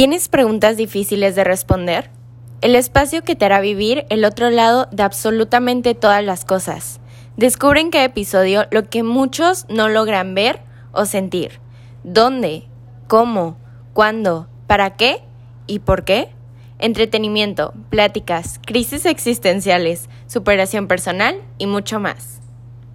¿Tienes preguntas difíciles de responder? El espacio que te hará vivir el otro lado de absolutamente todas las cosas. Descubre en cada episodio lo que muchos no logran ver o sentir. ¿Dónde? ¿Cómo? ¿Cuándo? ¿Para qué? ¿Y por qué? Entretenimiento, pláticas, crisis existenciales, superación personal y mucho más.